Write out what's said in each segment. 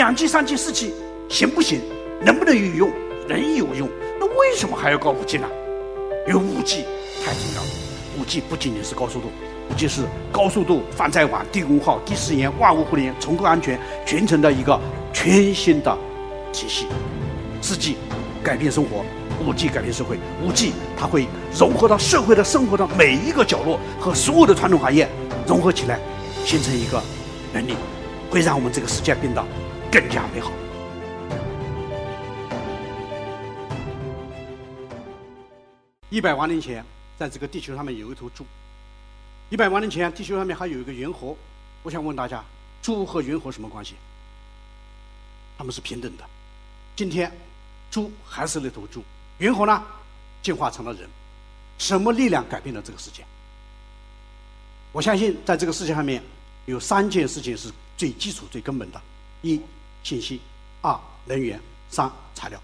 两 G、三 G、四 G 行不行？能不能有用？能有用，那为什么还要搞五 G 呢？因为五 G 太重要了。五 G 不仅仅是高速度，五 G 是高速度、泛在网、低功耗、低时延、万物互联、重构安全全程的一个全新的体系。四 G 改变生活，五 G 改变社会。五 G 它会融合到社会的生活的每一个角落和所有的传统行业融合起来，形成一个能力，会让我们这个世界变得更加美好。一百万年前，在这个地球上面有一头猪。一百万年前，地球上面还有一个猿猴。我想问大家，猪和猿猴什么关系？它们是平等的。今天，猪还是那头猪，猿猴呢，进化成了人。什么力量改变了这个世界？我相信，在这个世界上面，有三件事情是最基础、最根本的：一、信息；二、能源；三、材料。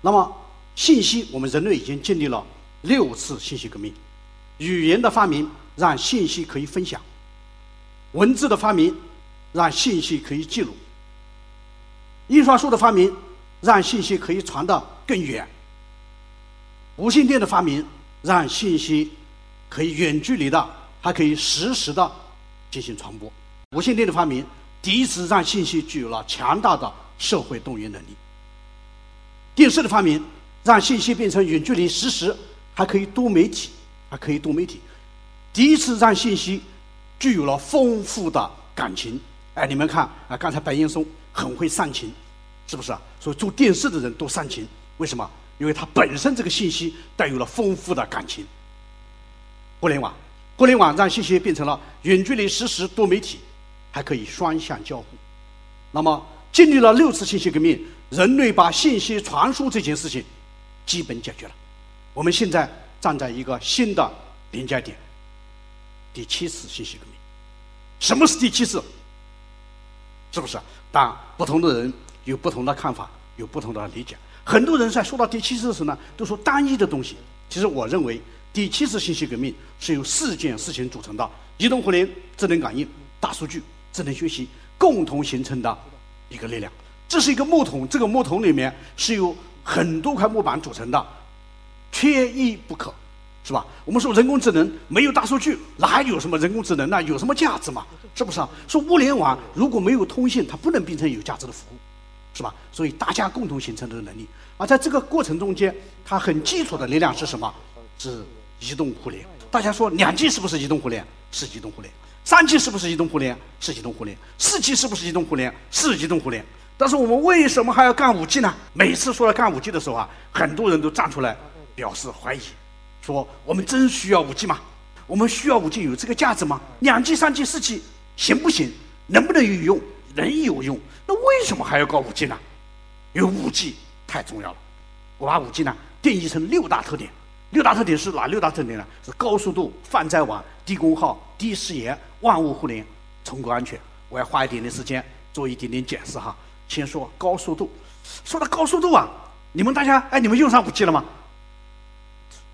那么，信息，我们人类已经经历了。六次信息革命，语言的发明让信息可以分享；文字的发明让信息可以记录；印刷术的发明让信息可以传得更远；无线电的发明让信息可以远距离的，还可以实时的进行传播。无线电的发明第一次让信息具有了强大的社会动员能力。电视的发明让信息变成远距离实时。还可以多媒体，还可以多媒体，第一次让信息具有了丰富的感情。哎，你们看啊，刚才白岩松很会煽情，是不是啊？所以做电视的人都煽情，为什么？因为它本身这个信息带有了丰富的感情。互联网，互联网让信息变成了远距离实时多媒体，还可以双向交互。那么，经历了六次信息革命，人类把信息传输这件事情基本解决了。我们现在站在一个新的临界点，第七次信息革命。什么是第七次？是不是？但不同的人有不同的看法，有不同的理解。很多人在说到第七次时呢，都说单一的东西。其实我认为，第七次信息革命是由四件事情组成的：移动互联、智能感应、大数据、智能学习共同形成的一个力量。这是一个木桶，这个木桶里面是由很多块木板组成的。缺一不可，是吧？我们说人工智能没有大数据，哪有什么人工智能呢？有什么价值嘛？是不是啊？说物联网如果没有通信，它不能变成有价值的服务，是吧？所以大家共同形成的能力，而在这个过程中间，它很基础的力量是什么？是移动互联。大家说两 G 是不是移动互联？是移动互联。三 G 是不是移动互联？是移动互联。四 G 是不是移动互联？是移动互联。但是我们为什么还要干五 G 呢？每次说到干五 G 的时候啊，很多人都站出来。表示怀疑，说我们真需要五 G 吗？我们需要五 G 有这个价值吗？两 G、三 G、四 G 行不行？能不能有用？能有用，那为什么还要搞五 G 呢？因为五 G 太重要了。我把五 G 呢定义成六大特点。六大特点是哪六大特点呢？是高速度、泛在网、低功耗、低时延、万物互联、重构安全。我要花一点点时间做一点点解释哈。先说高速度。说到高速度啊，你们大家哎，你们用上五 G 了吗？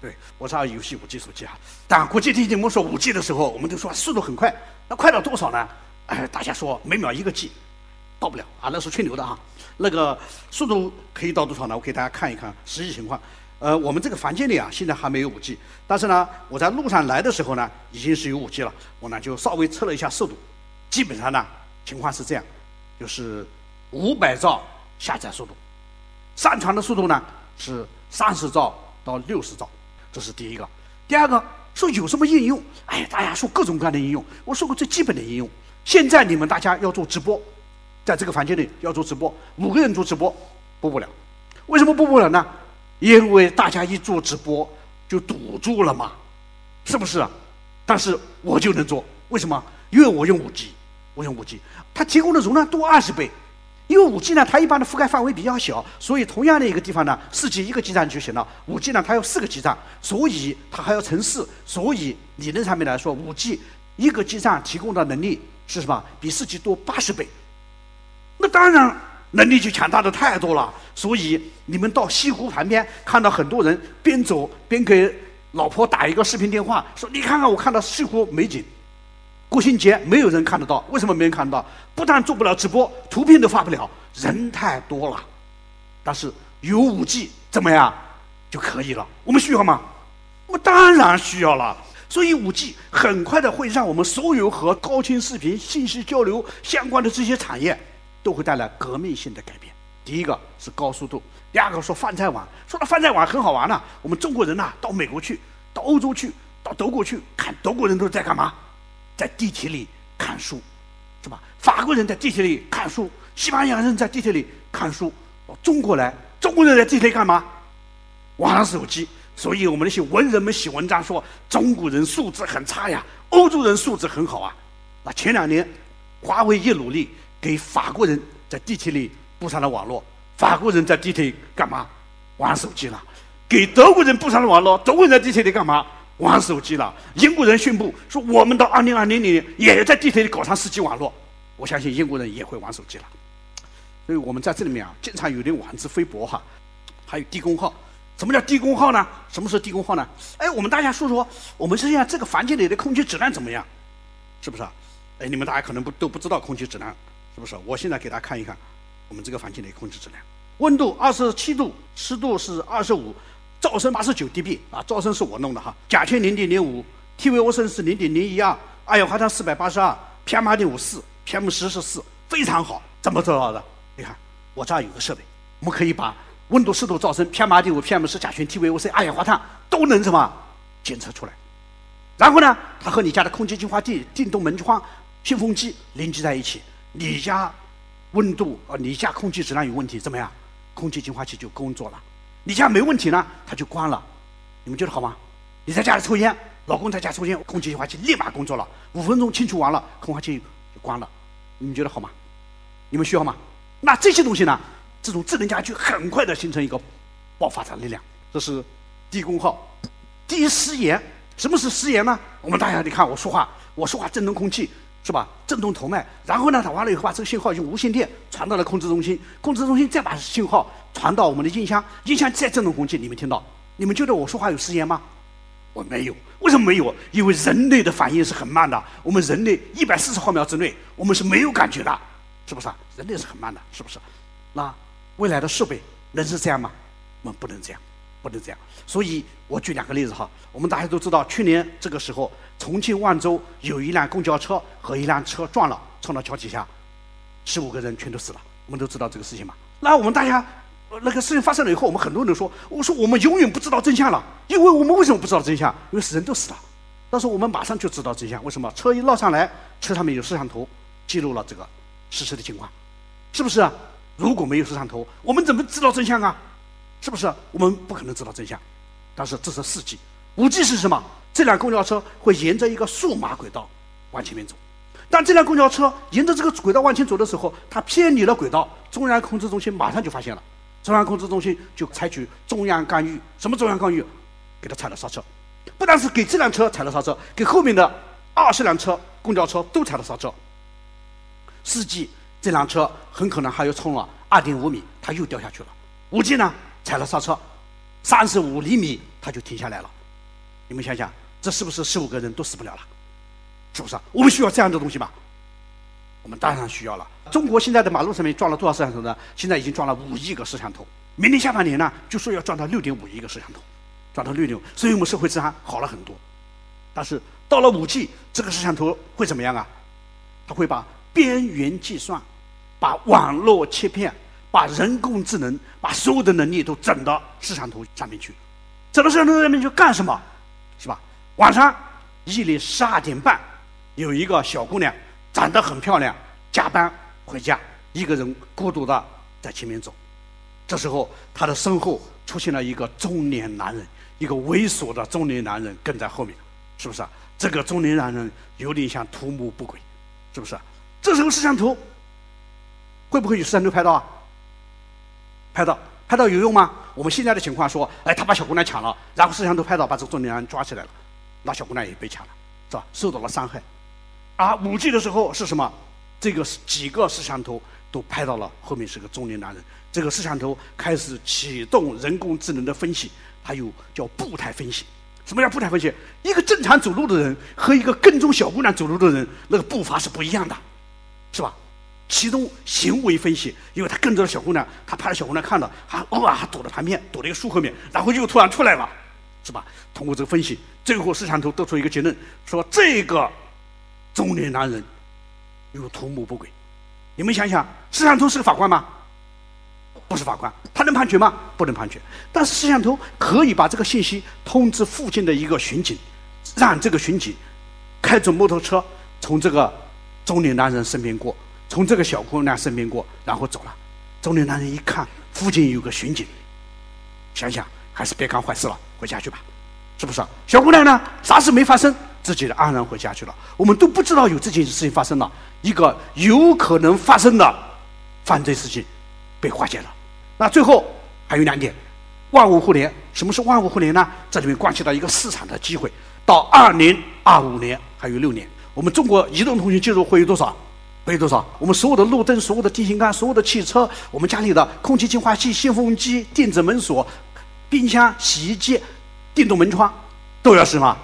对，我是游戏五 G 手机啊，但国际电竞们说五 G 的时候，我们都说速度很快，那快到多少呢？哎，大家说每秒一个 G，到不了啊，那是吹牛的啊。那个速度可以到多少呢？我给大家看一看实际情况。呃，我们这个房间里啊，现在还没有五 G，但是呢，我在路上来的时候呢，已经是有五 G 了。我呢就稍微测了一下速度，基本上呢情况是这样，就是五百兆下载速度，上传的速度呢是三十兆到六十兆。这是第一个，第二个说有什么应用？哎呀，大家说各种各样的应用。我说过最基本的应用。现在你们大家要做直播，在这个房间里要做直播，五个人做直播播不了。为什么播不了呢？因为大家一做直播就堵住了嘛，是不是？但是我就能做，为什么？因为我用五 G，我用五 G，它提供的容量多二十倍。因为五 G 呢，它一般的覆盖范围比较小，所以同样的一个地方呢，四 G 一个基站就行了。五 G 呢，它有四个基站，所以它还要乘四，所以理论上面来说，五 G 一个基站提供的能力是什么？比四 G 多八十倍。那当然能力就强大的太多了。所以你们到西湖旁边看到很多人边走边给老婆打一个视频电话，说：“你看看我看到西湖美景。”国庆节没有人看得到，为什么没人看得到？不但做不了直播，图片都发不了，人太多了。但是有五 G 怎么样就可以了？我们需要吗？我们当然需要了。所以五 G 很快的会让我们所有和高清视频、信息交流相关的这些产业都会带来革命性的改变。第一个是高速度，第二个说饭菜碗。说到饭菜碗很好玩呢，我们中国人呐，到美国去，到欧洲去，到德国去看，德国人都在干嘛？在地铁里看书，是吧？法国人在地铁里看书，西班牙人在地铁里看书。到中国来，中国人在地铁里干嘛？玩手机。所以我们那些文人们写文章说中国人素质很差呀，欧洲人素质很好啊。那前两年，华为一努力给法国人在地铁里布上了网络，法国人在地铁里干嘛？玩手机了。给德国人布上了网络，德国人在地铁里干嘛？玩手机了。英国人宣布说我们到二零二零年也在地铁里搞上四 G 网络，我相信英国人也会玩手机了。所以我们在这里面啊，经常有点妄自菲薄哈，还有低功耗。什么叫低功耗呢？什么是低功耗呢？哎，我们大家说说，我们实际上这个房间里的空气质量怎么样？是不是？哎，你们大家可能不都不知道空气质量，是不是？我现在给大家看一看我们这个房间的空气质量。温度二十七度，湿度是二十五，噪声八十九 dB 啊，噪声是我弄的哈。甲醛零点零五，TiO2 是零点零一二，二氧化碳四百八十二，PM 二点五四，PM 十是四，非常好。怎么做到的？你看，我这儿有个设备，我们可以把。温度、湿度、噪声、PM 二点五、PM 十、甲醛、TVOC、二氧化碳都能什么检测出来？然后呢，它和你家的空气净化器、电动门窗、新风机连接在一起。你家温度啊，你家空气质量有问题，怎么样？空气净化器就工作了。你家没问题呢，它就关了。你们觉得好吗？你在家里抽烟，老公在家抽烟，空气净化器立马工作了，五分钟清除完了，空气就关了。你们觉得好吗？你们需要吗？那这些东西呢？这种智能家居很快的形成一个爆发的力量，这是低功耗、低失延。什么是失延呢？我们大家你看我说话，我说话震动空气是吧？震动头麦，然后呢，它完了以后把这个信号用无线电传到了控制中心，控制中心再把信号传到我们的音箱，音箱再震动空气，你们听到？你们觉得我说话有时间吗？我没有，为什么没有？因为人类的反应是很慢的，我们人类一百四十毫秒之内我们是没有感觉的，是不是？人类是很慢的，是不是？那。未来的设备能是这样吗？我们不能这样，不能这样。所以我举两个例子哈。我们大家都知道，去年这个时候，重庆万州有一辆公交车和一辆车撞了，撞到桥底下，十五个人全都死了。我们都知道这个事情嘛？那我们大家，那个事情发生了以后，我们很多人说，我说我们永远不知道真相了，因为我们为什么不知道真相？因为死人都死了。但是我们马上就知道真相，为什么？车一落上来，车上面有摄像头记录了这个事实的情况，是不是？如果没有摄像头，我们怎么知道真相啊？是不是？我们不可能知道真相。但是这是四 G，五 G 是什么？这辆公交车会沿着一个数码轨道往前面走。当这辆公交车沿着这个轨道往前走的时候，它偏离了轨道，中央控制中心马上就发现了，中央控制中心就采取中央干预。什么中央干预？给它踩了刹车。不但是给这辆车踩了刹车，给后面的二十辆车公交车都踩了刹车。四 G。这辆车很可能还要冲了二点五米，它又掉下去了。五 G 呢，踩了刹车，三十五厘米它就停下来了。你们想想，这是不是十五个人都死不了了？是不是？我们需要这样的东西吗？我们当然需要了。中国现在的马路上面装了多少摄像头呢？现在已经装了五亿个摄像头。明年下半年呢，就说要装到六点五亿个摄像头，装到六点，所以我们社会治安好了很多。但是到了五 G，这个摄像头会怎么样啊？它会把边缘计算。把网络切片，把人工智能，把所有的能力都整到摄像头上面去，整到摄像头上面去干什么？是吧？晚上夜里十二点半，有一个小姑娘长得很漂亮，加班回家，一个人孤独的在前面走，这时候她的身后出现了一个中年男人，一个猥琐的中年男人跟在后面，是不是？这个中年男人有点像图谋不轨，是不是？这时候摄像头。会不会有摄像头拍到啊？拍到，拍到有用吗？我们现在的情况说，哎，他把小姑娘抢了，然后摄像头拍到，把这个中年男人抓起来了，那小姑娘也被抢了，是吧？受到了伤害。而五 G 的时候是什么？这个几个摄像头都拍到了，后面是个中年男人。这个摄像头开始启动人工智能的分析，还有叫步态分析。什么叫步态分析？一个正常走路的人和一个跟踪小姑娘走路的人，那个步伐是不一样的，是吧？其中行为分析，因为他跟着小姑娘，他怕小姑娘看到，他哇，他躲到旁边，躲到一个树后面，然后又突然出来了，是吧？通过这个分析，最后摄像头得出一个结论，说这个中年男人有图谋不轨。你们想想，摄像头是个法官吗？不是法官，他能判决吗？不能判决。但是摄像头可以把这个信息通知附近的一个巡警，让这个巡警开着摩托车从这个中年男人身边过，从这个小姑娘身边过，然后走了。中年男人一看附近有个巡警，想想还是别干坏事了，回家去吧，是不是？小姑娘呢，啥事没发生，自己的安然回家去了。我们都不知道有这件事情发生了，一个有可能发生的犯罪事情被化解了。那最后还有两点，万物互联。什么是万物互联呢？这里面关系到一个市场的机会。到二零二五年还有六年，我们中国移动通讯技术会有多少？会有多少？我们所有的路灯、所有的电线杆、所有的汽车、我们家里的空气净化器、新风机、电子门锁、冰箱、洗衣机、电动门窗，都要什么？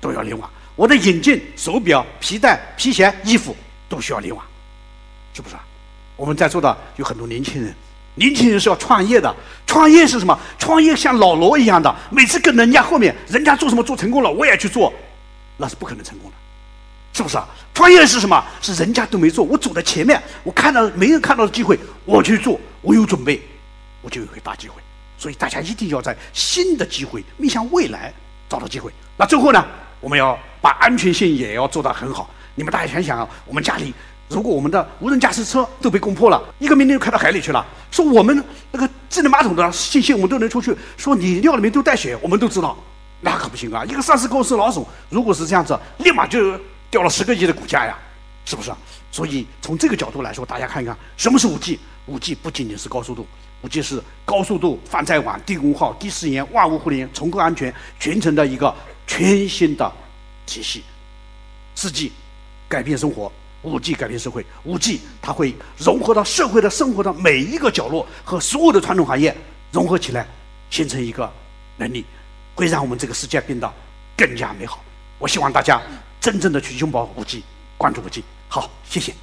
都要联网。我的眼镜、手表、皮带、皮鞋、衣服都需要联网，是不是？我们在座的有很多年轻人。年轻人是要创业的，创业是什么？创业像老罗一样的，每次跟人家后面，人家做什么做成功了，我也去做，那是不可能成功的，是不是啊？创业是什么？是人家都没做，我走在前面，我看到没人看到的机会，我去做，我有准备，我就有个大机会。所以大家一定要在新的机会面向未来找到机会。那最后呢，我们要把安全性也要做到很好。你们大家想想啊，我们家里。如果我们的无人驾驶车都被攻破了，一个命令就开到海里去了。说我们那个智能马桶的信息我们都能出去，说你尿里面都带血，我们都知道，那可不行啊！一个上市公司老总，如果是这样子，立马就掉了十个亿的股价呀，是不是？所以从这个角度来说，大家看一看什么是五 G？五 G 不仅仅是高速度，五 G 是高速度、泛载网、低功耗、低时延、万物互联、重构安全、全程的一个全新的体系。四 G 改变生活。五 G 改变社会，五 G 它会融合到社会的生活的每一个角落，和所有的传统行业融合起来，形成一个能力，会让我们这个世界变得更加美好。我希望大家真正的去拥抱五 G，关注五 G。好，谢谢。